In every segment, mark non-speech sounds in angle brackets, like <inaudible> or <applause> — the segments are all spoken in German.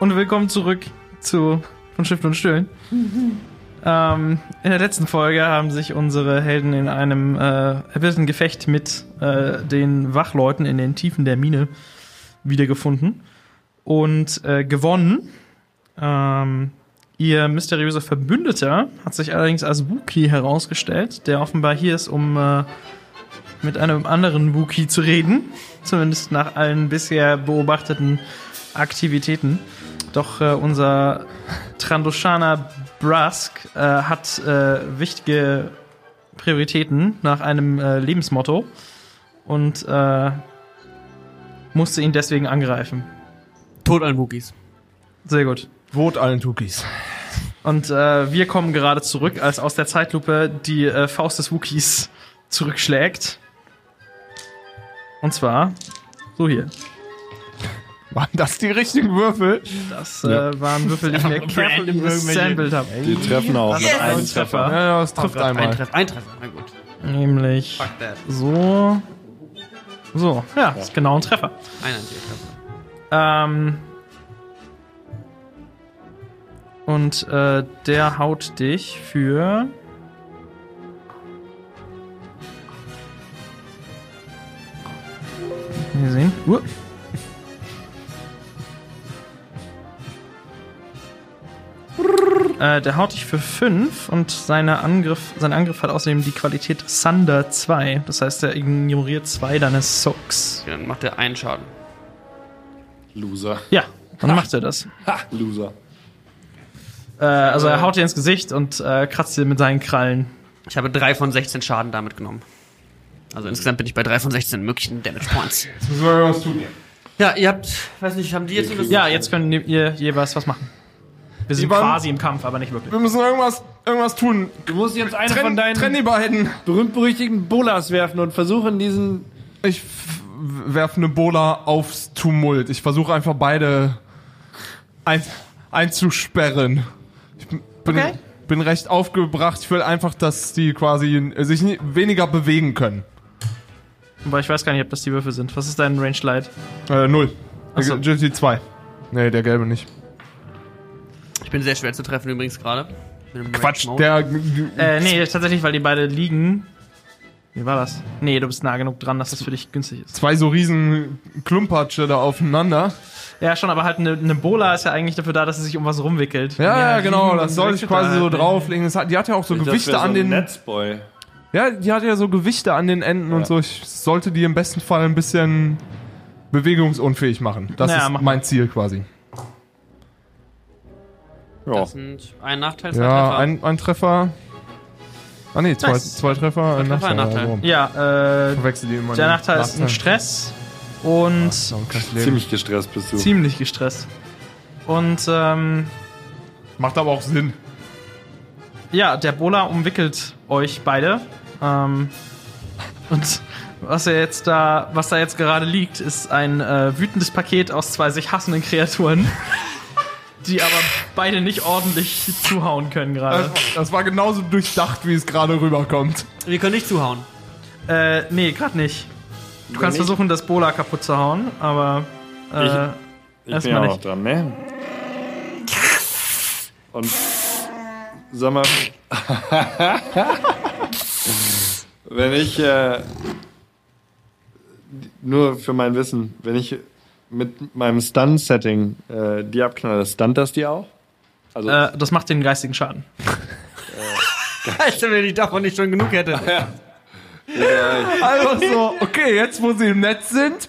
Und willkommen zurück zu von Schiffen und Stühlen. ähm, in der letzten Folge haben sich unsere Helden in einem äh, erbitterten Gefecht mit äh, den Wachleuten in den Tiefen der Mine wiedergefunden und äh, gewonnen. Ähm, ihr mysteriöser Verbündeter hat sich allerdings als Wookie herausgestellt, der offenbar hier ist, um äh, mit einem anderen Wookie zu reden. Zumindest nach allen bisher beobachteten Aktivitäten. Doch äh, unser Trandoshana Brask äh, hat äh, wichtige Prioritäten nach einem äh, Lebensmotto und äh, musste ihn deswegen angreifen. Tod allen Wookies. Sehr gut. Vot allen Tukis. Und äh, wir kommen gerade zurück, als aus der Zeitlupe die äh, Faust des Wookies zurückschlägt. Und zwar so hier. Waren das die richtigen Würfel? Das äh, waren Würfel, die ich mir careful im Sample habe. Die treffen auch. Das ist ein Treffer. Ja, ja, es trifft Ein einmal. Treffer, ein Treffer, na gut. Nämlich Fuck that. so. So, ja, ist genau ein Treffer. Ein Treffer. Ähm, und äh, der haut dich für. Wir sehen. Uh. Äh, der haut dich für 5 und seine Angriff, sein Angriff hat außerdem die Qualität Thunder 2. Das heißt, er ignoriert zwei deines Soaks. Ja, Dann macht er einen Schaden. Loser. Ja, dann macht er das. Ha, Loser. Äh, also er haut dir ins Gesicht und äh, kratzt dir mit seinen Krallen. Ich habe drei von 16 Schaden damit genommen. Also insgesamt bin ich bei drei von 16 möglichen Damage Points. Jetzt müssen wir irgendwas tun. Ja, ihr habt, weiß nicht, haben die jetzt irgendwas? Ja, jetzt könnt ihr jeweils was machen. Wir sind quasi im Kampf, aber nicht wirklich. Wir müssen irgendwas, irgendwas tun. Du musst jetzt eine Trenn, von deinen trenn die beiden. berühmt-berüchtigten Bolas werfen und versuchen, diesen. Ich werfe eine Bola aufs Tumult. Ich versuche einfach beide ein, einzusperren. Ich bin, Okay. bin recht aufgebracht. Ich will einfach, dass die quasi sich weniger bewegen können. Aber ich weiß gar nicht, ob das die Würfel sind. Was ist dein Range Light? Äh, null. Ach so. Agility 2. Nee, der gelbe nicht. Ich bin sehr schwer zu treffen übrigens gerade. Quatsch, der. Äh, nee, tatsächlich, weil die beide liegen. Wie war das? Nee, du bist nah genug dran, dass das für dich günstig ist. Zwei so riesen Klumpatsche da aufeinander. Ja, schon, aber halt eine, eine Bola ist ja eigentlich dafür da, dass sie sich um was rumwickelt. Ja, ja, genau. Das soll ich wickelt quasi da so drauflegen. Das hat, die hat ja auch so Gewichte an den. Netzboy. Ja, die hat ja so Gewichte an den Enden und so. Ich sollte die im besten Fall ein bisschen bewegungsunfähig machen. Das Naja, ist mach mein Ziel quasi. Ja. Das sind ein Nachteil, zwei Ja, Treffer. ein, ein Treffer. Ah nee, zwei, Nice. zwei Treffer, ein Treffer, Nachteil. ein Nachteil. Ja? Ja, äh, Verwechsel die immer. der Nachteil ist ein Stress und leben. Ziemlich gestresst bist du. ziemlich gestresst. Und ähm, Macht aber auch Sinn. ja, der Bola umwickelt euch beide. Ähm, und was er jetzt da, was da jetzt gerade liegt, ist ein äh, wütendes Paket aus zwei sich hassenden Kreaturen, <laughs> die aber beide nicht ordentlich zuhauen können Das, gerade. das war genauso durchdacht, wie es gerade rüberkommt. Wir können nicht zuhauen. Äh, nee, gerade nicht. Du kannst versuchen, das Bola kaputt zu hauen, aber äh, Ich bin erstmal ja nicht. noch dran, ne? Und sag mal, <laughs> wenn ich äh, nur für mein Wissen, wenn ich mit meinem Stun-Setting äh, die abknalle, stunt das die auch? Also Äh, das macht den geistigen Schaden. <laughs> <laughs> Alter, wenn ich davon nicht schon genug hätte. Einfach <laughs> so, okay, jetzt wo sie im Netz sind,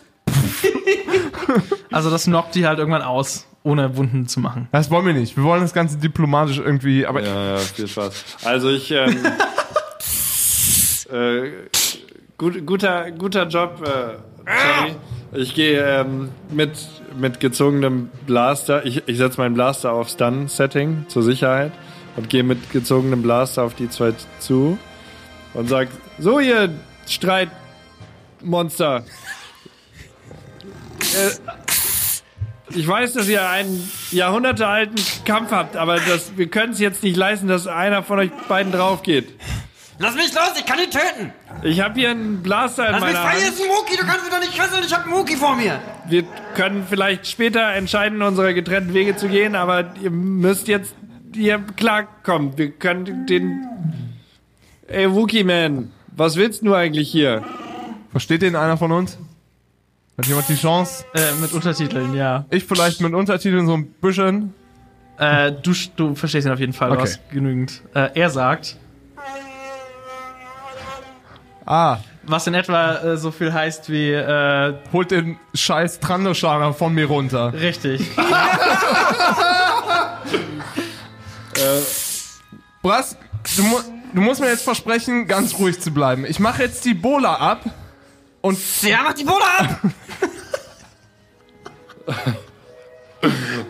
Also das knockt die halt irgendwann aus, ohne Wunden zu machen. das wollen wir nicht. Wir wollen das Ganze diplomatisch irgendwie, aber Ja, ja, viel Spaß. Also ich, ähm, äh, gut, guter, guter Job, äh. Ich gehe ähm, mit, mit gezogenem Blaster, ich, ich setze meinen Blaster auf Stun-Setting zur Sicherheit und gehe mit gezogenem Blaster auf die zwei zu und sag, so ihr Streitmonster. äh, ich weiß, dass ihr einen jahrhundertealten Kampf habt, aber das, wir können es jetzt nicht leisten, dass einer von euch beiden drauf geht. Lass mich los, ich kann ihn töten! Ich habe hier einen Blaster in Lass mich meiner frei, hier Hand. ist ein Wookie, du kannst mich doch nicht fesseln, ich hab einen Wookie vor mir! Wir können vielleicht später entscheiden, unsere getrennten Wege zu gehen, aber ihr müsst jetzt hier klarkommen. Wir können den... Ey, Wookie-Man, was willst du eigentlich hier? Versteht den einer von uns? Hat jemand die Chance? Äh, mit Untertiteln, ja. Ich vielleicht mit Untertiteln so ein bisschen. Äh, du, du verstehst ihn auf jeden Fall, Okay. du hast genügend. Äh, er sagt, Ah, was in etwa äh, so viel heißt wie, äh, holt den scheiß Trandoschaner von mir runter. richtig. <laughs> Brass, du, mu du musst mir jetzt versprechen, ganz ruhig zu bleiben. Ich mache jetzt die Bola ab und Ja, mach die Bola ab!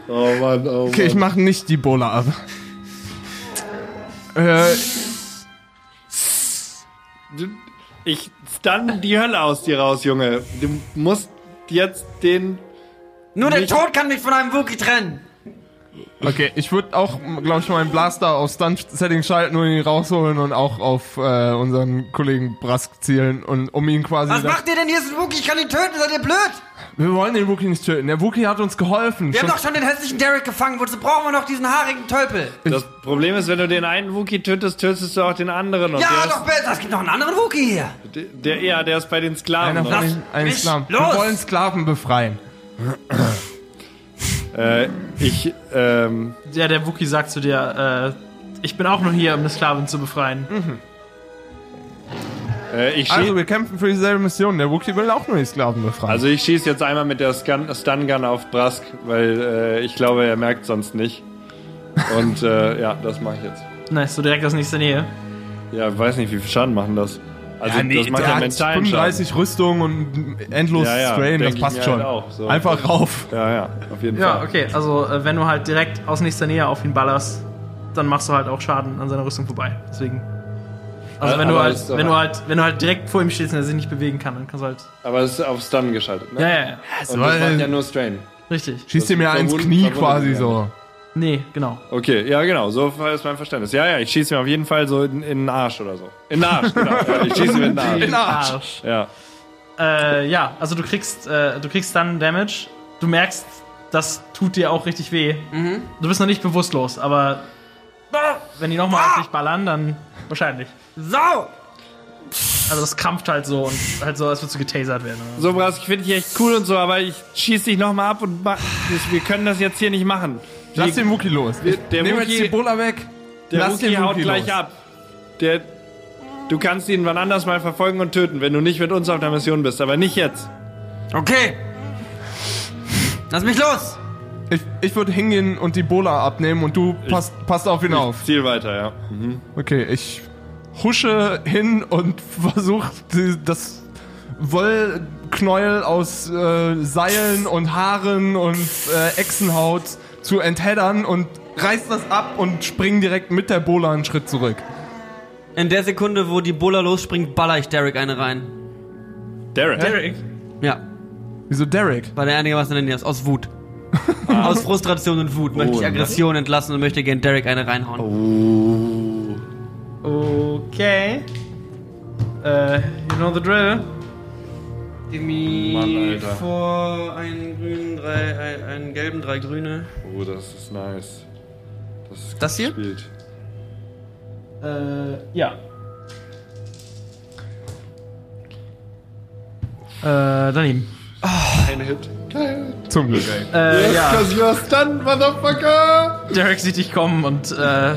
Oh Mann, oh Okay, ich mache nicht die Bola ab. Äh, ich stun die Hölle aus dir raus, Junge. Du musst jetzt den... Nur der Tod kann mich von einem Wookie trennen! okay, ich würde auch, glaube ich, meinen Blaster auf Stunt-Setting schalten und ihn rausholen und auch auf äh, unseren Kollegen Brask zielen und um ihn quasi... Was macht ihr denn? Hier ist ein Wookie, ich kann ihn töten, seid ihr blöd? Wir wollen den Wookie nicht töten. Der Wookie hat uns geholfen. Wir haben Schon- doch schon den hässlichen Derek gefangen, wozu brauchen wir noch diesen haarigen Tölpel? Das Problem ist, wenn du den einen Wookie tötest, tötest du auch den anderen. Und Ja, der doch besser, es gibt noch einen anderen Wookie hier! Der, ja, der ist bei den Sklaven. Einer von den Sklaven. Wir los! wollen Sklaven befreien. Äh, ich, ähm, Ja, der Wookie sagt zu dir, äh, ich bin auch nur hier, um eine Sklavin zu befreien. Äh, Also, wir kämpfen für dieselbe Mission. Der Wookie will auch nur die Sklaven befreien. also ich schieß jetzt einmal mit der Stun, Gun auf Brask, weil äh, ich glaube, er merkt sonst nicht. Und äh, <laughs> ja, das mache ich jetzt. Nice, so direkt aus nächster Nähe. Ja, weiß nicht, wie viel Schaden machen das. Also das macht ja mentalen 35 Rüstung und endlos Ja, ja, Strain, das passt schon. halt auch, so. Einfach rauf. Ja, ja, auf jeden Ja, Fall. okay, also äh, wenn du halt direkt aus nächster Nähe auf ihn ballerst, dann machst du halt auch Schaden an seiner Rüstung vorbei. Deswegen. Also Aber- wenn du halt, wenn du halt, wenn du halt direkt vor ihm stehst und er sich nicht bewegen kann, dann kannst du halt. Aber es ist auf Stun geschaltet, ne? Ja, ja, ja. Und das macht ja nur Strain. Richtig. Schießt mir Das ins Knie quasi so. Nee, genau. Okay, ja genau, so ist mein Verständnis. Ja, ja, ich schieße mir auf jeden Fall so in, in den Arsch oder so. In den Arsch, genau. Ja, ich schieße mir in den Arsch. In Arsch. Ja. Äh, ja, also du kriegst, äh, du kriegst dann Damage. Du merkst, das tut dir auch richtig weh. Du bist noch nicht bewusstlos, aber wenn die nochmal auf dich ballern, dann wahrscheinlich. So! Also das krampft halt so und halt so, als würdest du getasert werden. oder So, Bras, ich finde dich echt cool und so, aber ich schieß dich nochmal ab und mach, wir können das jetzt hier nicht machen. Lass den Wookie los. Ich der nehme Wookie- jetzt die Bola weg. Der Lass Wookie den haut Wookie gleich los. ab. Der, du kannst ihn wann anders mal verfolgen und töten, wenn du nicht mit uns auf der Mission bist, aber nicht jetzt. Okay! Lass mich los! Ich, ich würde hingehen und die Bola abnehmen und du passt, passt auf ihn auf. Ziel weiter, ja. Okay, ich husche hin und <laughs> versuche das Wollknäuel aus äh, Seilen und Haaren und äh, Echsenhaut zu entheddern und reiß das ab und spring direkt mit der Bola einen Schritt zurück. In der Sekunde, wo die Bola losspringt, baller ich Derek eine rein. Derek. Derek. Ja, Wieso Derek? weil der einigermaßen in der Nähe ist. Aus Wut. <laughs> Aus Frustration und Wut möchte ich Aggression entlassen und möchte gern Derek eine reinhauen. Okay. Äh, you know the drill. Give me Mann, Alter. vor einen grünen, drei, ein, einen gelben, drei grüne. Oh, das ist nice. Das ist Das hier? gespielt. Äh, ja. Äh, daneben. Ein Hit. Zum Glück, ey. Äh, ja. Cause you're stunned, motherfucker! Derek sieht dich kommen und äh,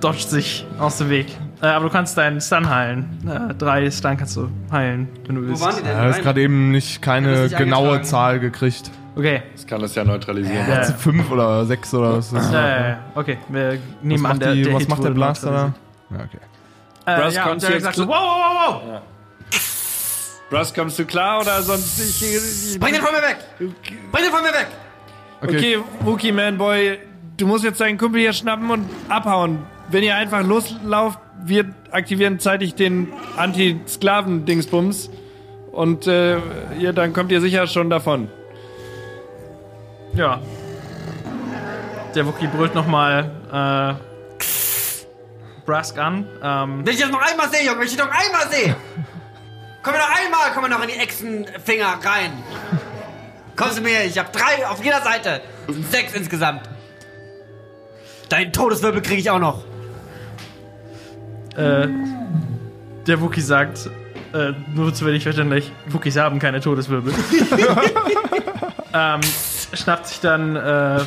dodgt sich aus dem Weg. Äh, aber du kannst deinen Stun heilen. Äh, drei Stun kannst du heilen, wenn du willst. Wo waren die denn? Ja, du hast gerade eben nicht keine nicht genaue. Zahl gekriegt. Okay. Das kann das ja neutralisieren. Ja. Fünf oder sechs oder was das? Ja, ja, ja. Okay, wir Was nehmen an, macht, der, die, der was Hit macht der Blaster da? Ja, okay. Äh, ja, und Derek sagt so, wow, wow, wow. Russ, kommst du klar oder sonst ich, ich Bring den von mir weg! Bring den von mir weg! Okay, Wookie Man Boy, du musst jetzt deinen Kumpel hier schnappen und abhauen. Wenn ihr einfach loslauft, wir aktivieren zeitig den Anti-Sklaven-Dingsbums und äh, ihr, dann kommt ihr sicher schon davon. Ja. Der Wookie brüllt nochmal, äh, Brask an. Ähm, Wenn ich das noch einmal sehe, Junge, wenn ich das noch einmal sehe. <laughs> Komm mir noch einmal, komm mir noch in die Echsenfinger rein. Kommst du mir, ich hab drei auf jeder Seite. Sechs insgesamt. Deinen Todeswirbel kriege ich auch noch. äh, der Wookie sagt, äh, nur zu wenig verständlich, Wookies haben keine Todeswirbel. <laughs> ähm, schnappt sich dann äh,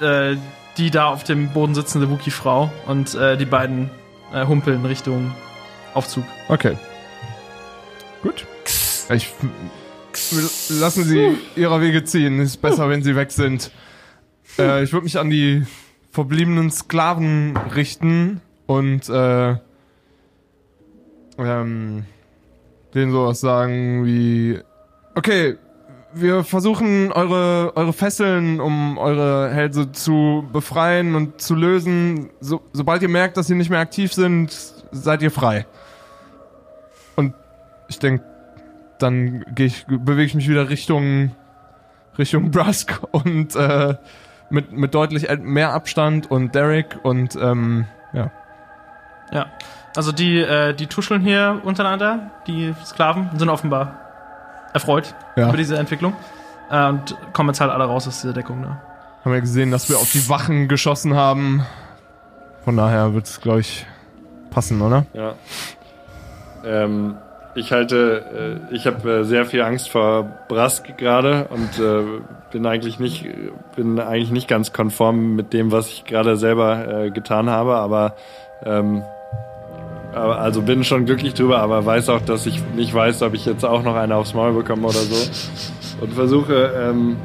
äh, die da auf dem Boden sitzende Wookie-Frau und äh, die beiden äh, humpeln Richtung Aufzug. Okay. Gut. Ich lassen Sie ihrer Wege ziehen. Ist besser, wenn sie weg sind. Äh, ich würde mich an die verbliebenen Sklaven richten und äh, ähm, denen sowas sagen wie Okay, wir versuchen eure eure Fesseln, um eure Hälse zu befreien und zu lösen. So, sobald ihr merkt, dass sie nicht mehr aktiv sind, seid ihr frei. Ich denke, dann ich, bewege ich mich wieder Richtung Richtung <laughs> Brusk und äh, mit, mit deutlich mehr Abstand und Derek und ähm, ja. Ja. Also die, äh, die tuscheln hier untereinander, die Sklaven, sind offenbar erfreut Ja. über diese Entwicklung. Äh, und kommen jetzt halt alle raus aus dieser Deckung. Ne? Haben wir gesehen, dass wir auf die Wachen geschossen haben. Von daher wird es, glaube ich, passen, oder? Ja. Ähm, ich halte, äh, ich habe äh, sehr viel Angst vor Brask gerade und äh, bin eigentlich nicht, bin eigentlich nicht ganz konform mit dem, was ich gerade selber getan habe, aber ähm, also bin schon glücklich drüber, aber weiß auch, dass ich nicht weiß, ob ich jetzt auch noch eine aufs Maul bekomme oder so. Und versuche ähm,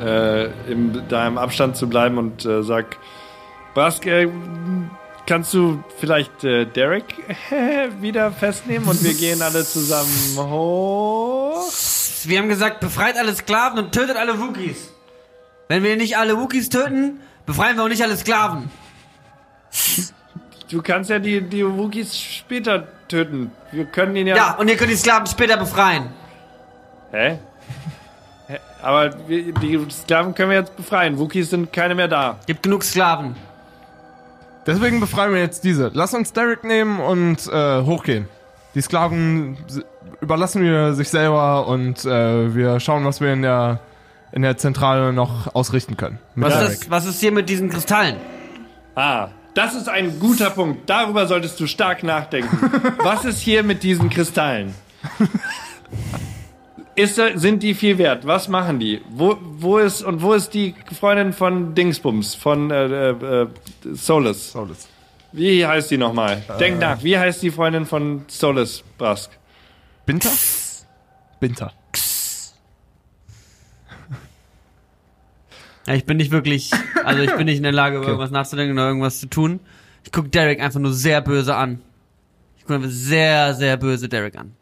äh, im, da im Abstand zu bleiben und äh, sag, Brask, äh, kannst du vielleicht äh, Derek <laughs> wieder festnehmen und wir gehen alle zusammen hoch? Wir haben gesagt, befreit alle Sklaven und tötet alle Wookies. Wenn wir nicht alle Wookies töten, befreien wir auch nicht alle Sklaven. Du kannst ja die, die Wookies später töten. Wir können ihn ja. Ja, und ihr könnt die Sklaven später befreien. Hä? Hä? Aber wir, die Sklaven können wir jetzt befreien. Wookies sind keine mehr da. Gibt genug Sklaven. Deswegen befreien wir jetzt diese. Lass uns Derek nehmen und äh, hochgehen. Die Sklaven überlassen wir sich selber und äh, wir schauen, was wir in der in der Zentrale noch ausrichten können. Was, Derek. ist, was ist hier mit diesen Kristallen? Ah, das ist ein guter Punkt. Darüber solltest du stark nachdenken. <laughs> Was ist hier mit diesen Kristallen? <laughs> Ist, sind die viel wert? Was machen die? Wo, wo ist und wo ist die Freundin von Dingsbums von äh, äh, äh, Solus? Solus. Wie heißt die nochmal? Denk nach. Wie heißt die Freundin von Solus Brask? Binter? Binter. Ja, ich bin nicht wirklich, also ich bin nicht in der Lage, über irgendwas nachzudenken oder irgendwas zu tun. Ich gucke Derek einfach nur sehr böse an. Ich gucke einfach sehr, sehr böse Derek an.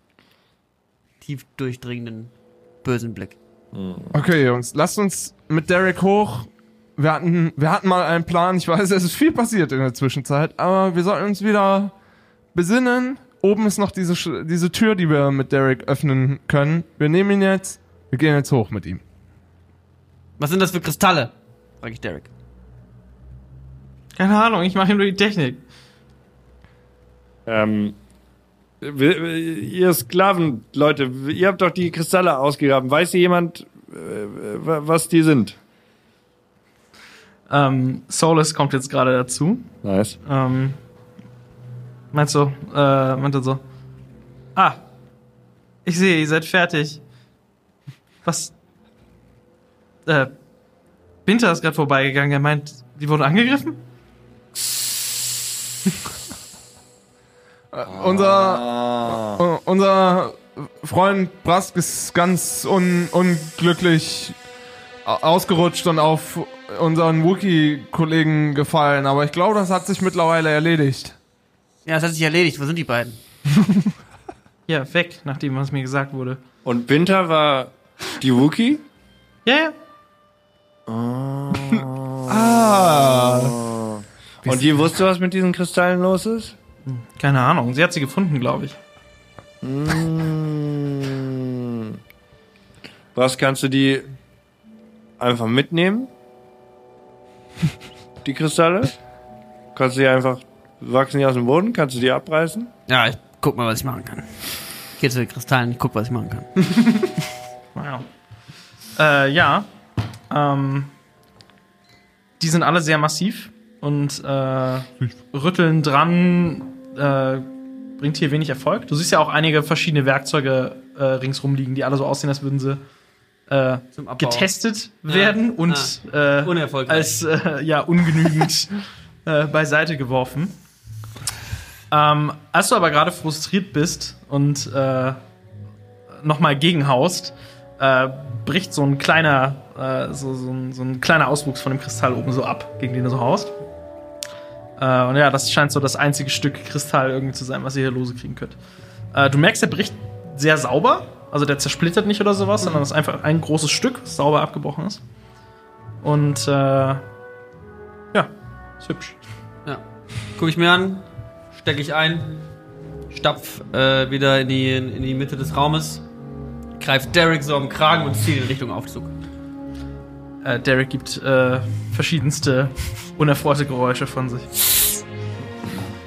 Tief durchdringenden, bösen Blick. Okay, Jungs, lasst uns mit Derek hoch. Wir hatten, wir hatten mal einen Plan. Ich weiß, es ist viel passiert in der Zwischenzeit, aber wir sollten uns wieder besinnen. Oben ist noch diese, Sch- diese Tür, die wir mit Derek öffnen können. Wir nehmen ihn jetzt. Wir gehen jetzt hoch mit ihm. Was sind das für Kristalle? Frag ich Derek. Keine Ahnung, ich mache ihm nur die Technik. Ähm, ihr Sklaven, Leute, ihr habt doch die Kristalle ausgegraben. Weiß hier jemand, äh, wa- was die sind? Ähm, Solus kommt jetzt gerade dazu. Nice. Ähm, meinst du, äh, meint er so, ah, ich sehe, ihr seid fertig. Was? Äh, Binter ist gerade vorbeigegangen, er meint, die wurden angegriffen? <laughs> Unser, uh, unser Freund Brask ist ganz un, unglücklich au- ausgerutscht und auf unseren Wookie-Kollegen gefallen, aber ich glaube, das hat sich mittlerweile erledigt. Ja, das hat sich erledigt. Wo sind die beiden? <laughs> Ja, weg, nachdem was mir gesagt wurde. Und Winter war die Wookie? Ja, ja. <laughs> Und die wusste, was mit diesen Kristallen los ist? Keine Ahnung, sie hat sie gefunden, glaube ich. Was kannst du die einfach mitnehmen? Die Kristalle? Kannst du die einfach, wachsen die aus dem Boden? Kannst du die abreißen? Ja, ich guck mal, was ich machen kann. Ich geh zu den Kristallen, ich guck, was ich machen kann. <laughs> Wow. Äh, ja. Ähm, die sind alle sehr massiv und äh, rütteln dran äh, bringt hier wenig Erfolg. Du siehst ja auch einige verschiedene Werkzeuge äh, ringsrum liegen, die alle so aussehen, als würden sie äh, getestet werden und äh, Unerfolgreich. als äh, ja ungenügend <laughs> äh, beiseite geworfen. Ähm, als du aber gerade frustriert bist und äh, nochmal gegenhaust, äh, bricht so ein kleiner, äh, so, so, ein, so ein kleiner Auswuchs von dem Kristall oben so ab, gegen den du so haust. Äh, und ja, das scheint so das einzige Stück Kristall irgendwie zu sein, was ihr hier lose kriegen könnt. Äh, du merkst, der bricht sehr sauber. Also der zersplittert nicht oder sowas, sondern es ist einfach ein großes Stück, das sauber abgebrochen ist. Und äh, ja, ist hübsch. Ja. Guck ich mir an, stecke ich ein, stapf äh, wieder in die, in die Mitte des Raumes, greif Derek so am Kragen und ziehe in Richtung Aufzug. Äh, Derek gibt äh, verschiedenste unerfreute Geräusche von sich.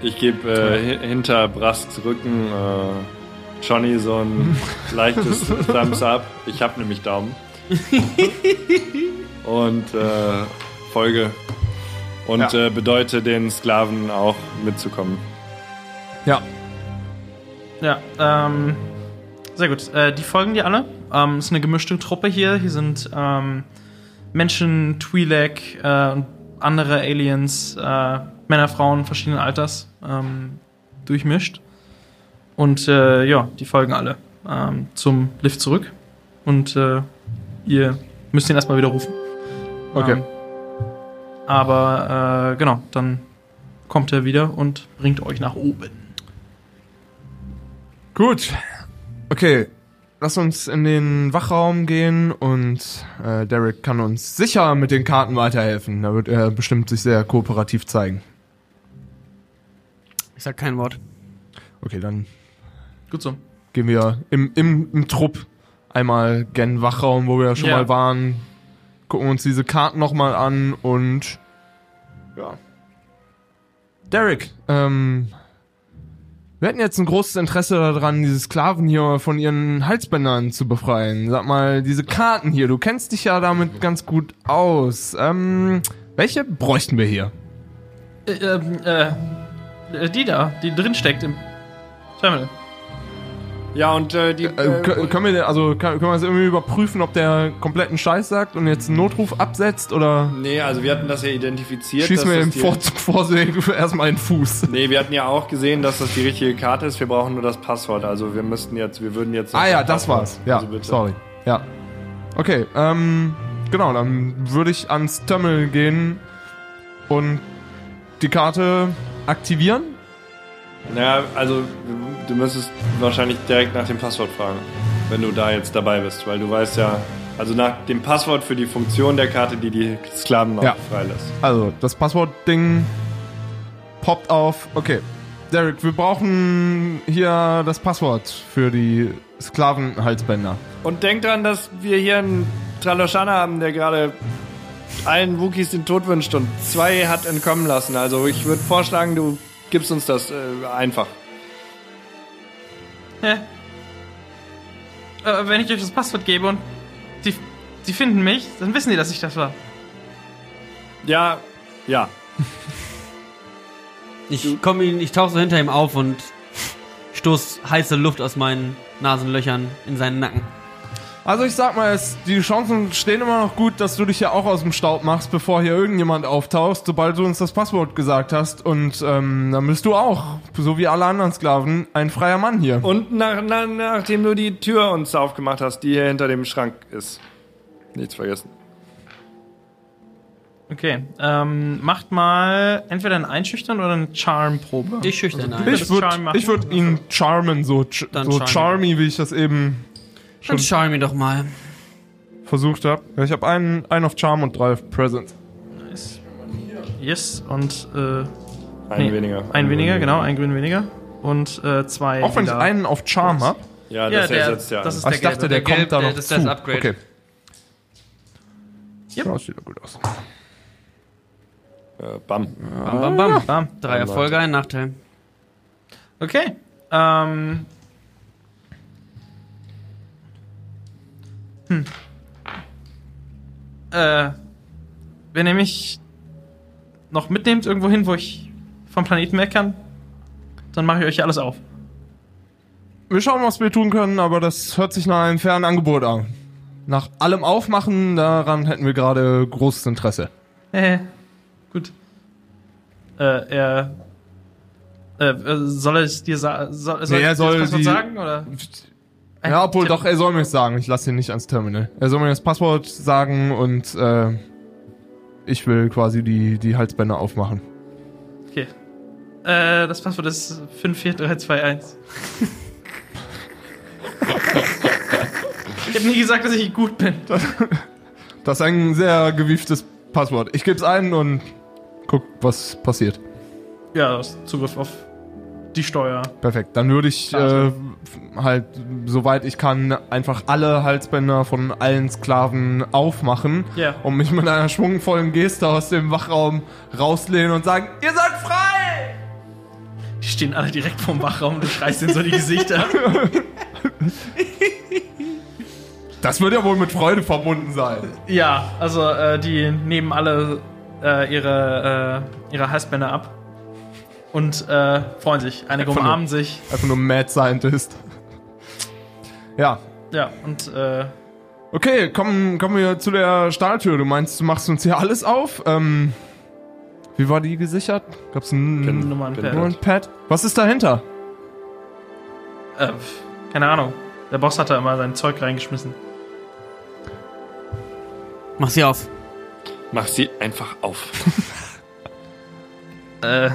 Ich gebe äh, hi- hinter Brasks Rücken äh, Johnny so ein leichtes <laughs> Thumbs up. Ich habe nämlich Daumen. <laughs> Und äh, folge. Und Ja. äh, bedeute den Sklaven auch mitzukommen. Ja. Ja, ähm, sehr gut. Die folgen dir alle. Ähm, ist eine gemischte Truppe hier. Hier sind ähm, Menschen, Twi'lek äh, und andere Aliens, äh, Männer, Frauen verschiedenen Alters ähm, durchmischt. Und äh, ja, die folgen alle ähm, zum Lift zurück. Und äh, ihr müsst ihn erstmal wieder rufen. Okay. Ähm, aber äh, genau, dann kommt er wieder und bringt euch nach oben. Gut. Okay. Lass uns in den Wachraum gehen und äh, Derek kann uns sicher mit den Karten weiterhelfen. Da wird er bestimmt sich sehr kooperativ zeigen. Ich sag kein Wort. Okay, dann Gut so. gehen wir im, im, im Trupp einmal gen Wachraum, wo wir ja schon Ja. mal waren, gucken uns diese Karten nochmal an und ja. Derek, ähm, wir hätten jetzt ein großes Interesse daran, diese Sklaven hier von ihren Halsbändern zu befreien. Sag mal, diese Karten hier, du kennst dich ja damit ganz gut aus. Ähm, welche bräuchten wir hier? Äh, ähm, äh, äh, die da, die drin steckt im Terminal. Ja, und äh, die. Äh, kö- können wir, also können wir das irgendwie überprüfen, ob der kompletten Scheiß sagt und jetzt einen Notruf absetzt oder nee, also wir hatten das ja identifiziert. schießen wir dass im Vorzug <laughs> Vorsehen erstmal in den Fuß? Nee, wir hatten ja auch gesehen, dass das die richtige Karte ist. Wir brauchen nur das Passwort. Also wir müssten jetzt, wir würden jetzt. Ah ja, das war's. Ja, Also sorry. Ja. Okay, ähm, genau, dann würde ich ans Terminal gehen und die Karte aktivieren. Naja, also du müsstest wahrscheinlich direkt nach dem Passwort fragen, wenn du da jetzt dabei bist, weil du weißt ja, also nach dem Passwort für die Funktion der Karte, die die Sklaven Ja. freilässt. Also, das Passwort-Ding poppt auf. Okay. Derek, wir brauchen hier das Passwort für die Sklavenhalsbänder. Und denk dran, dass wir hier einen Traloshana haben, der gerade allen Wookies den Tod wünscht und zwei hat entkommen lassen. Also ich würde vorschlagen, du gibst uns das äh, einfach. Hä? Äh, wenn ich euch das Passwort gebe und die, die finden mich, dann wissen die, dass ich das war. Ja, ja. <laughs> Ich komme ihn, ich tauche so hinter ihm auf und stoß heiße Luft aus meinen Nasenlöchern in seinen Nacken. Also ich sag mal, es, die Chancen stehen immer noch gut, dass du dich ja auch aus dem Staub machst, bevor hier irgendjemand auftauchst, sobald du uns das Passwort gesagt hast. Und ähm, dann bist du auch, so wie alle anderen Sklaven, ein freier Mann hier. Und nach, nach, nachdem du die Tür uns aufgemacht hast, die hier hinter dem Schrank ist. Nichts vergessen. Okay, ähm, macht mal entweder ein Einschüchtern oder eine Charm-Probe. Ich schüchtern ein. das Ich würde würd ihn charmen, so, ch Dann so charmy, wie ich das eben Dann schau ihn mir doch mal. versucht habe. Ja, ich habe einen, einen auf Charm und drei auf Presence. Nice. Yes, und äh, Ein nee, weniger. Ein weniger, genau, ein Gewinn weniger. Und äh, zwei. Auch wenn ich einen auf Charm habe. Ja, Ja, das der, ersetzt ja. das ist der ich dachte, der, der kommt da noch das ist zu. das Upgrade. Okay. Yep. Ja, das sieht doch gut aus. Äh, bam. Bam, bam, bam. Bam. Drei Erfolge, ein Nachteil. Okay. Ähm. Hm. Äh, wenn ihr mich noch mitnehmt irgendwo hin, wo ich vom Planeten weg kann, dann mache ich euch alles auf. Wir schauen, was wir tun können, aber das hört sich nach einem fairen Angebot an. Nach allem Aufmachen, daran hätten wir gerade großes Interesse. Äh, gut. Äh, er. Äh, soll er es dir sagen? Soll, soll Nee, er soll die- sagen? Oder? Ja, obwohl doch, er soll mir es sagen. Ich lasse ihn nicht ans Terminal. Er soll mir das Passwort sagen und äh, ich will quasi die, die Halsbänder aufmachen. Okay. Äh, das Passwort ist 54321. ich habe nie gesagt, dass ich gut bin. Das ist ein sehr gewieftes Passwort. Ich gebe es ein und guck, was passiert. Ja, das ist Zugriff auf die Steuer. Perfekt. Dann würde ich äh, halt, soweit ich kann, einfach alle Halsbänder von allen Sklaven aufmachen Ja. und mich mit einer schwungvollen Geste aus dem Wachraum rauslehnen und sagen, ihr seid frei! Die stehen alle direkt vorm Wachraum und du schreist in so die Gesichter. <laughs> Das wird ja wohl mit Freude verbunden sein. ja, also äh, die nehmen alle äh, ihre, äh, ihre Halsbänder ab und äh, freuen sich. Einige Einfach nur- umarmen sich. Einfach nur Mad Scientist. Ja. Ja, und äh, Okay, kommen, kommen wir zu der Stahltür. Du meinst, du machst uns hier alles auf? Ähm, wie war die gesichert? Gab's ein. Nummernpad? Was ist dahinter? Äh, keine Ahnung. Der Boss hat da immer sein Zeug reingeschmissen. Mach sie auf. Mach sie einfach auf. Äh,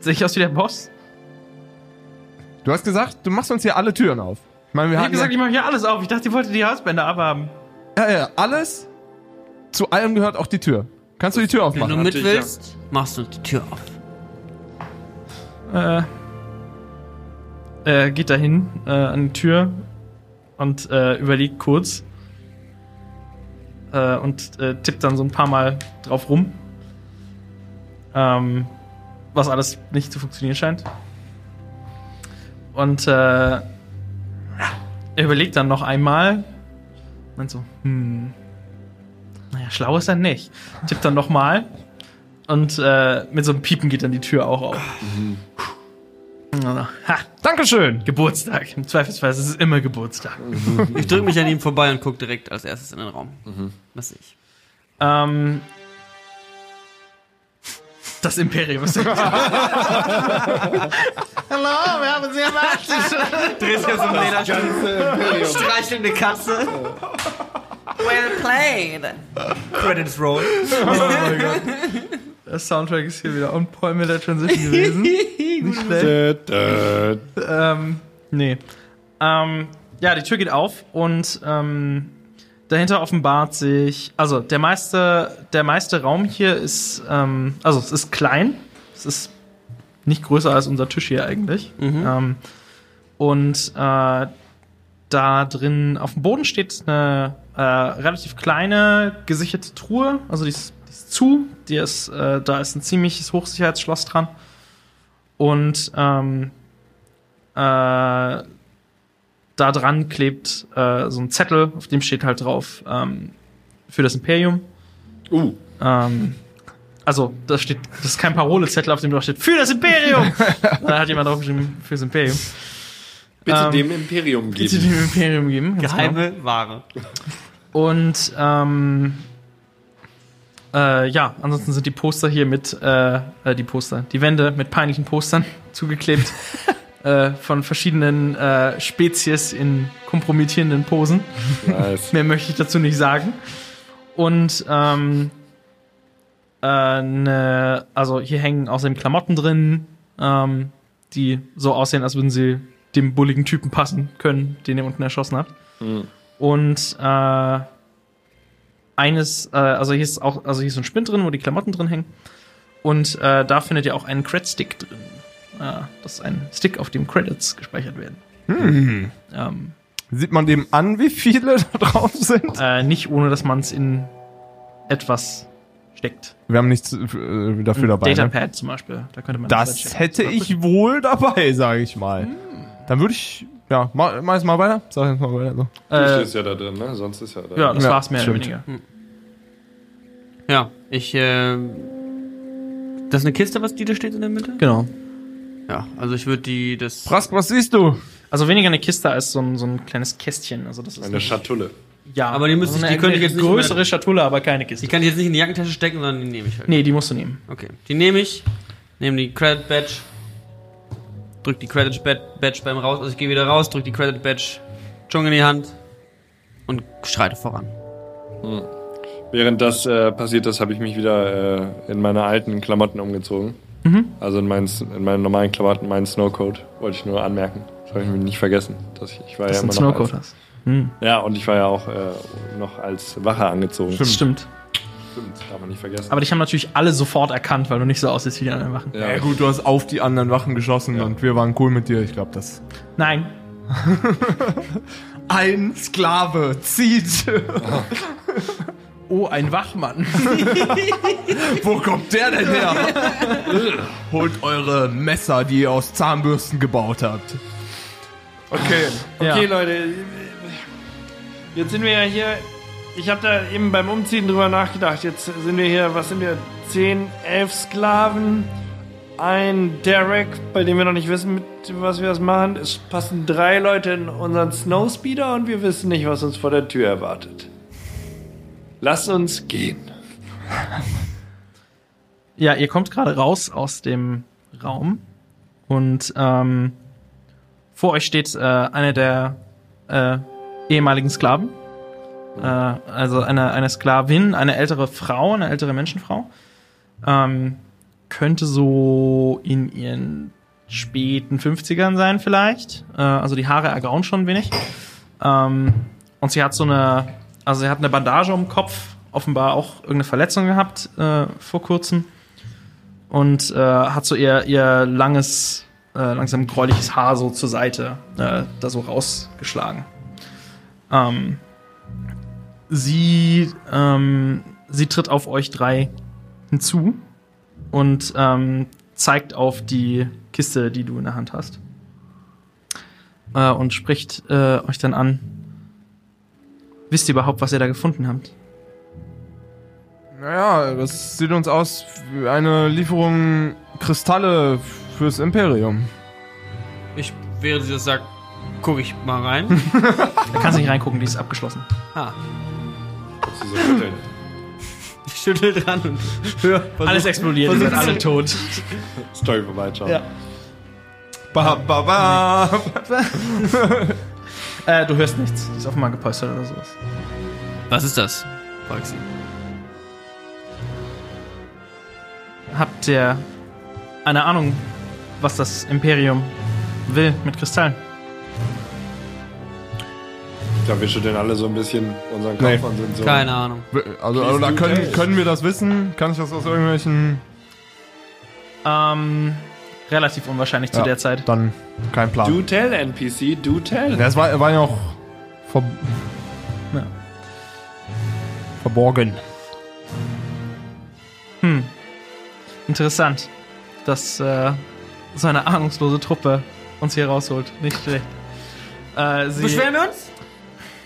sehe ich aus wie der Boss? Du hast gesagt, du machst uns hier alle Türen auf. Ich meine, wir Ich hab hatten gesagt, ja, ich mache hier alles auf. Ich dachte, ihr wolltet die Halsbänder abhaben. ja, ja, alles. Zu allem gehört auch die Tür. Kannst du die Tür Wenn aufmachen? du mit willst, machst du die Tür auf. Äh, äh, geht dahin äh, an die Tür und äh, überlegt kurz äh, und äh, tippt dann so ein paar Mal drauf rum. Ähm, was alles nicht zu funktionieren scheint. Und äh, er überlegt dann noch einmal und so, hm, naja, schlau ist er nicht. Tippt dann noch mal und äh, mit so einem Piepen geht dann die Tür auch auf. Also, ha, Dankeschön. Geburtstag. Im Zweifelsfall ist es immer Geburtstag. Ich drücke mich an ihm vorbei und gucke direkt als erstes in den Raum. Was sehe ich? Ähm, das Imperium ist <laughs> Hallo, wir haben Sie erwartet. Drehst so einen Lederstuhl. Streichelnde Katze. Well played. Credits roll. Der Soundtrack ist hier wieder on point mit der Transition gewesen. <laughs> Nicht schlecht. Ähm, nee. Ähm, ja, die Tür geht auf und ähm, dahinter offenbart sich, also der meiste, der meiste Raum hier ist, ähm, also es ist klein, es ist nicht größer als unser Tisch hier eigentlich. Ähm, und äh, da drin auf dem Boden steht eine äh, relativ kleine gesicherte Truhe, also die ist, die ist zu, die ist, äh, da ist ein ziemliches Hochsicherheitsschloss dran. Und ähm, äh, da dran klebt äh, so ein Zettel, auf dem steht halt drauf ähm, für das Imperium. Uh, Ähm, also, da steht, das ist kein Parolezettel, auf dem drauf steht, für das Imperium! <laughs> da hat jemand draufgeschrieben, fürs Imperium. bitte Ähm, dem Imperium Bitte geben. dem Imperium geben. ganz genau. Geheime Ware. Und ähm, äh, ja, ansonsten sind die Poster hier mit, äh, äh, die Poster, die Wände mit peinlichen Postern <laughs> zugeklebt. Äh, von verschiedenen äh, Spezies in kompromittierenden Posen. Nice. <laughs> Mehr möchte ich dazu nicht sagen. Und ähm, äh, ne, also hier hängen außerdem Klamotten drin, ähm, die so aussehen, als würden sie dem bulligen Typen passen können, den ihr unten erschossen habt. Und äh, eines, äh, also hier ist auch, also hier ist so ein Spind drin, wo die Klamotten drin hängen. Und äh, da findet ihr auch einen Cred-Stick drin. Äh, das ist ein Stick, auf dem Credits gespeichert werden. Ähm, Sieht man dem an, wie viele da drauf sind? Äh, nicht ohne, dass man es in etwas steckt. Wir haben nichts äh, dafür dabei. Ne? Datapad zum Beispiel. Da könnte man Das reinstecken. hätte ich wohl dabei, sage ich mal. Hm. Dann würde ich, ja, mach, mach jetzt mal weiter. Sag jetzt mal weiter. So. Du Äh, stehst ja da drin, ne? Sonst ist ja da. ja, das Ja, war's mehr stimmt. oder weniger. Ja, ich, äh, das ist eine Kiste, was die da steht in der Mitte? Genau. Ja, also ich würde die, das, Was, was siehst du? Also weniger eine Kiste als so ein, so ein kleines Kästchen. Also das ist Eine Schatulle. ja. Aber die müsste ich- eine, die könnte ich eine jetzt nicht größere mehr- Schatulle, aber keine Kiste. die kann ich jetzt nicht in die Jackentasche stecken, sondern die nehme ich halt. nee, die musst du nehmen. Okay, die nehme ich, nehme die Credit Badge, drück die Credit Bad- Badge beim raus, also ich gehe wieder raus, drück die Credit Badge, Chung in die Hand und schreite voran. Während das äh, passiert ist, habe ich mich wieder äh, in meine alten Klamotten umgezogen. Mhm. Also in meinen, in meinen normalen Klamotten, meinen Snowcoat, wollte ich nur anmerken. Das habe ich mir nicht vergessen. Dass ich, ich war Dass ja du immer einen noch Snowcoat als, hast. Hm. Ja, und ich war ja auch äh, noch als Wache angezogen. Das stimmt. Stimmt, darf man nicht vergessen. Aber dich haben natürlich alle sofort erkannt, weil du nicht so aussiehst wie die anderen machen. Ja, gut, du hast auf die anderen Wachen geschossen und wir waren cool mit dir. Ich glaube, das. Nein. <laughs> Ein Sklave zieht. <laughs> Oh, ein Wachmann. <laughs> Wo kommt der denn her? <laughs> Holt eure Messer, die ihr aus Zahnbürsten gebaut habt. Okay, okay, Ja. Leute. Jetzt sind wir ja hier. Ich habe da eben beim Umziehen drüber nachgedacht. Jetzt sind wir hier, was sind wir? 10, 11 Sklaven. Ein Derek, bei dem wir noch nicht wissen, mit was wir das machen. Es passen drei Leute in unseren Snowspeeder und wir wissen nicht, was uns vor der Tür erwartet. Lass uns gehen. <laughs> Ja, ihr kommt gerade raus aus dem Raum und ähm, vor euch steht äh, eine der äh, ehemaligen Sklaven. Äh, also eine, eine Sklavin, eine ältere Frau, eine ältere Menschenfrau. Ähm, könnte so in ihren späten 50ern sein vielleicht. Äh, also die Haare ergrauen schon ein wenig. Ähm, und sie hat so eine, also sie hat eine Bandage um den Kopf, offenbar auch irgendeine Verletzung gehabt äh, vor kurzem. Und äh, hat so ihr, ihr langes, äh, langsam gräuliches Haar so zur Seite äh, da so rausgeschlagen. Ähm, sie, ähm, sie tritt auf euch drei hinzu und ähm, zeigt auf die Kiste, die du in der Hand hast. Äh, und spricht äh, euch dann an. Wisst ihr überhaupt, was ihr da gefunden habt? Naja, das sieht uns aus wie eine Lieferung Kristalle fürs Imperium. Ich, während sie das sagt, gucke ich mal rein. <laughs> Da kannst du nicht reingucken, die ist abgeschlossen. ah, Kannst du so schütteln. ich schüttel dran und hör. Alles explodiert, ihr seid alle tot. Story vorbeischauen. Ja. Ba, ba, ba. <laughs> Äh, du hörst nichts. Die ist offenbar gepolstert oder sowas. Was ist das? Frag sie. Habt ihr eine Ahnung, was das Imperium will mit Kristallen? Ich glaube, wir schütteln alle so ein bisschen unseren Kopf Nee. und sind so. Keine Ahnung. Also, also da können, können wir das wissen? Kann ich das aus irgendwelchen. Ähm, relativ unwahrscheinlich zu Ja, der Zeit. Dann kein Plan. Do tell, NPC, do tell. Ja, es war, war ja auch ver Ja. verborgen. Hm. Interessant, dass äh, so eine ahnungslose Truppe uns hier rausholt. Nicht schlecht. Äh, sie, Beschweren wir uns?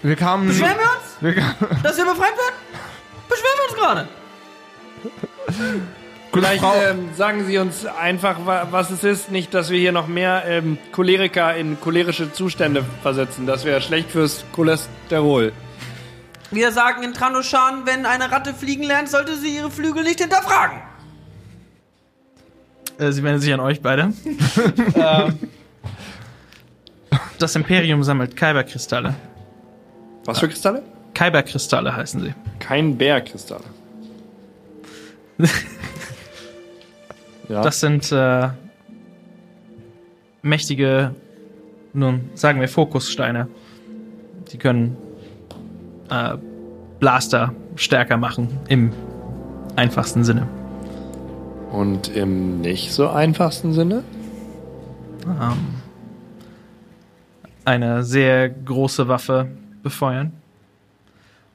Wir kamen. Beschweren wir uns? Wir kamen Dass wir befreit werden? Beschweren wir uns gerade? Gute Vielleicht Frau. ähm, sagen Sie uns einfach, wa- was es ist. Nicht, dass wir hier noch mehr ähm, Choleriker in cholerische Zustände versetzen. Das wäre schlecht fürs Cholesterol. Wir sagen in Tranoshan, wenn eine Ratte fliegen lernt, sollte sie ihre Flügel nicht hinterfragen. äh, sie wendet sich an euch beide. <laughs> ähm, <laughs> das Imperium sammelt Kyberkristalle. Was für Kristalle? Kyberkristalle heißen sie. Kein Bärkristall. <laughs> Ja. Das sind äh, mächtige, nun sagen wir Fokussteine. Die können äh, Blaster stärker machen im einfachsten Sinne. Und im nicht so einfachsten Sinne? Ähm, eine sehr große Waffe befeuern.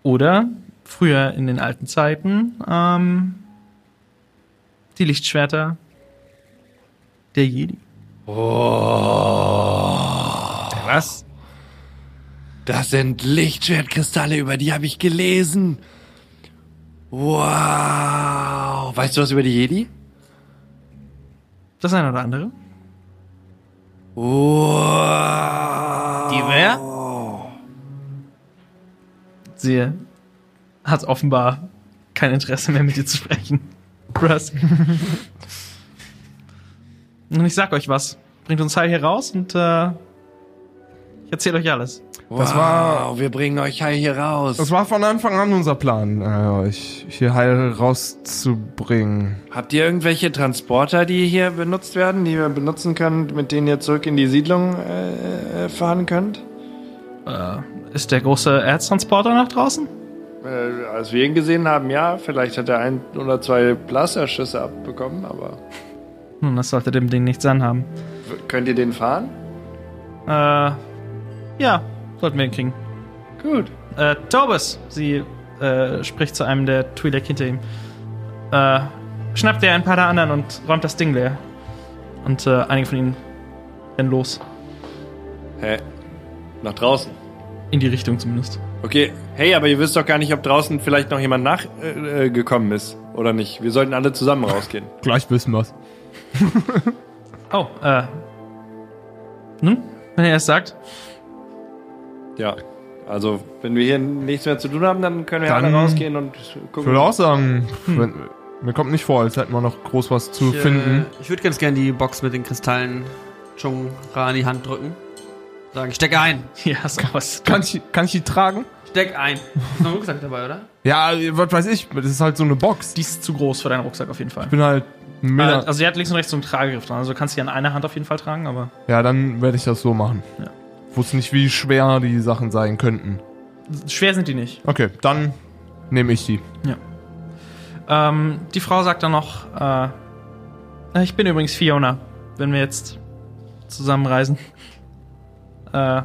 Oder früher in den alten Zeiten ähm, die Lichtschwerter der Jedi. Was? Das sind Lichtschwertkristalle, über die habe ich gelesen. Wow. Weißt du was über die Jedi? Das eine oder andere. Wow. Die wer? Sie hat offenbar kein Interesse mehr mit dir zu sprechen. Russ. Und ich sag euch was. Bringt uns heil hier raus und äh, ich erzähle euch alles. Das war- wir bringen euch hier raus. Das war von Anfang an unser Plan, äh, euch hier heil rauszubringen. Habt ihr irgendwelche Transporter, die hier benutzt werden, die wir benutzen können, mit denen ihr zurück in die Siedlung äh, äh, fahren könnt? Äh, ist der große Erztransporter nach draußen? Äh, als wir ihn gesehen haben, ja. Vielleicht hat er ein oder zwei Blasterschüsse abbekommen, aber Nun, das sollte dem Ding nichts anhaben. w- könnt ihr den fahren? Äh, ja, sollten wir ihn kriegen. Gut. Äh, Tobus, sie äh, spricht zu einem der Twi'lek hinter ihm. Äh, schnappt ihr ein paar der anderen und räumt das Ding leer. Und äh, einige von ihnen rennen los. Hä? Nach draußen. In die Richtung zumindest. Okay, hey, aber ihr wisst doch gar nicht, ob draußen vielleicht noch jemand nachgekommen äh, gekommen ist oder nicht. Wir sollten alle zusammen rausgehen. Gleich wissen wir's. <laughs> Oh, äh. Nun, wenn ihr es sagt. Ja. Also, wenn wir hier nichts mehr zu tun haben, dann können wir Dann- alle rausgehen und Ich gucken. würde auch sagen, wenn, mir kommt nicht vor, als hätten wir noch groß was zu Ich, finden. Äh, ich würde ganz gerne die Box mit den Kristallen Chung Ra in die Hand drücken. Sagen, steck ein. <laughs> Ja, hast du was. Kann ich, kann ich die tragen? Steck ein. Ist noch ein Rucksack dabei, oder? Ja, was weiß ich, das ist halt so eine Box. Die ist zu groß für deinen Rucksack auf jeden Fall. Ich bin halt ein Äh, Miller. also, sie hat links und rechts so einen Tragegriff dran. Also, du kannst sie an einer Hand auf jeden Fall tragen, aber. Ja, dann werde ich das so machen. Ja. Ich wusste nicht, wie schwer die Sachen sein könnten. Schwer sind die nicht. Okay, dann nehme ich die. Ähm, die Frau sagt dann noch, äh, ich bin übrigens Fiona, wenn wir jetzt zusammenreisen. Äh,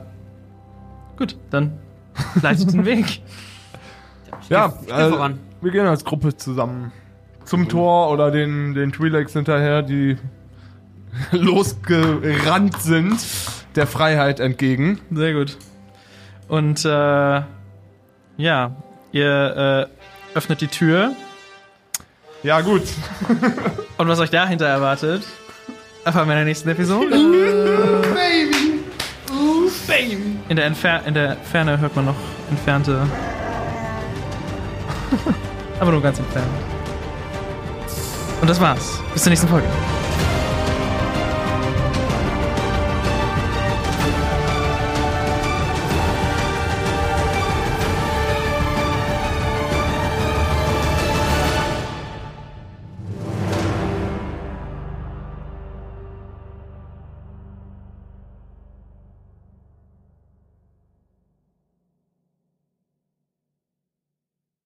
gut, dann leitet den Weg. Ja, geh äh, voran. wir gehen als Gruppe zusammen zum Tor oder den, den Twi'leks hinterher, die <laughs> losgerannt sind, der Freiheit entgegen. Sehr gut. Und äh, ja, ihr äh, öffnet die Tür Ja, gut. <laughs> und was euch dahinter erwartet, erfahren wir in der nächsten Episode. Baby. In der, Entfer in der Ferne hört man noch entfernte. <laughs> Aber nur ganz entfernt. Und das war's. Bis zur nächsten Folge.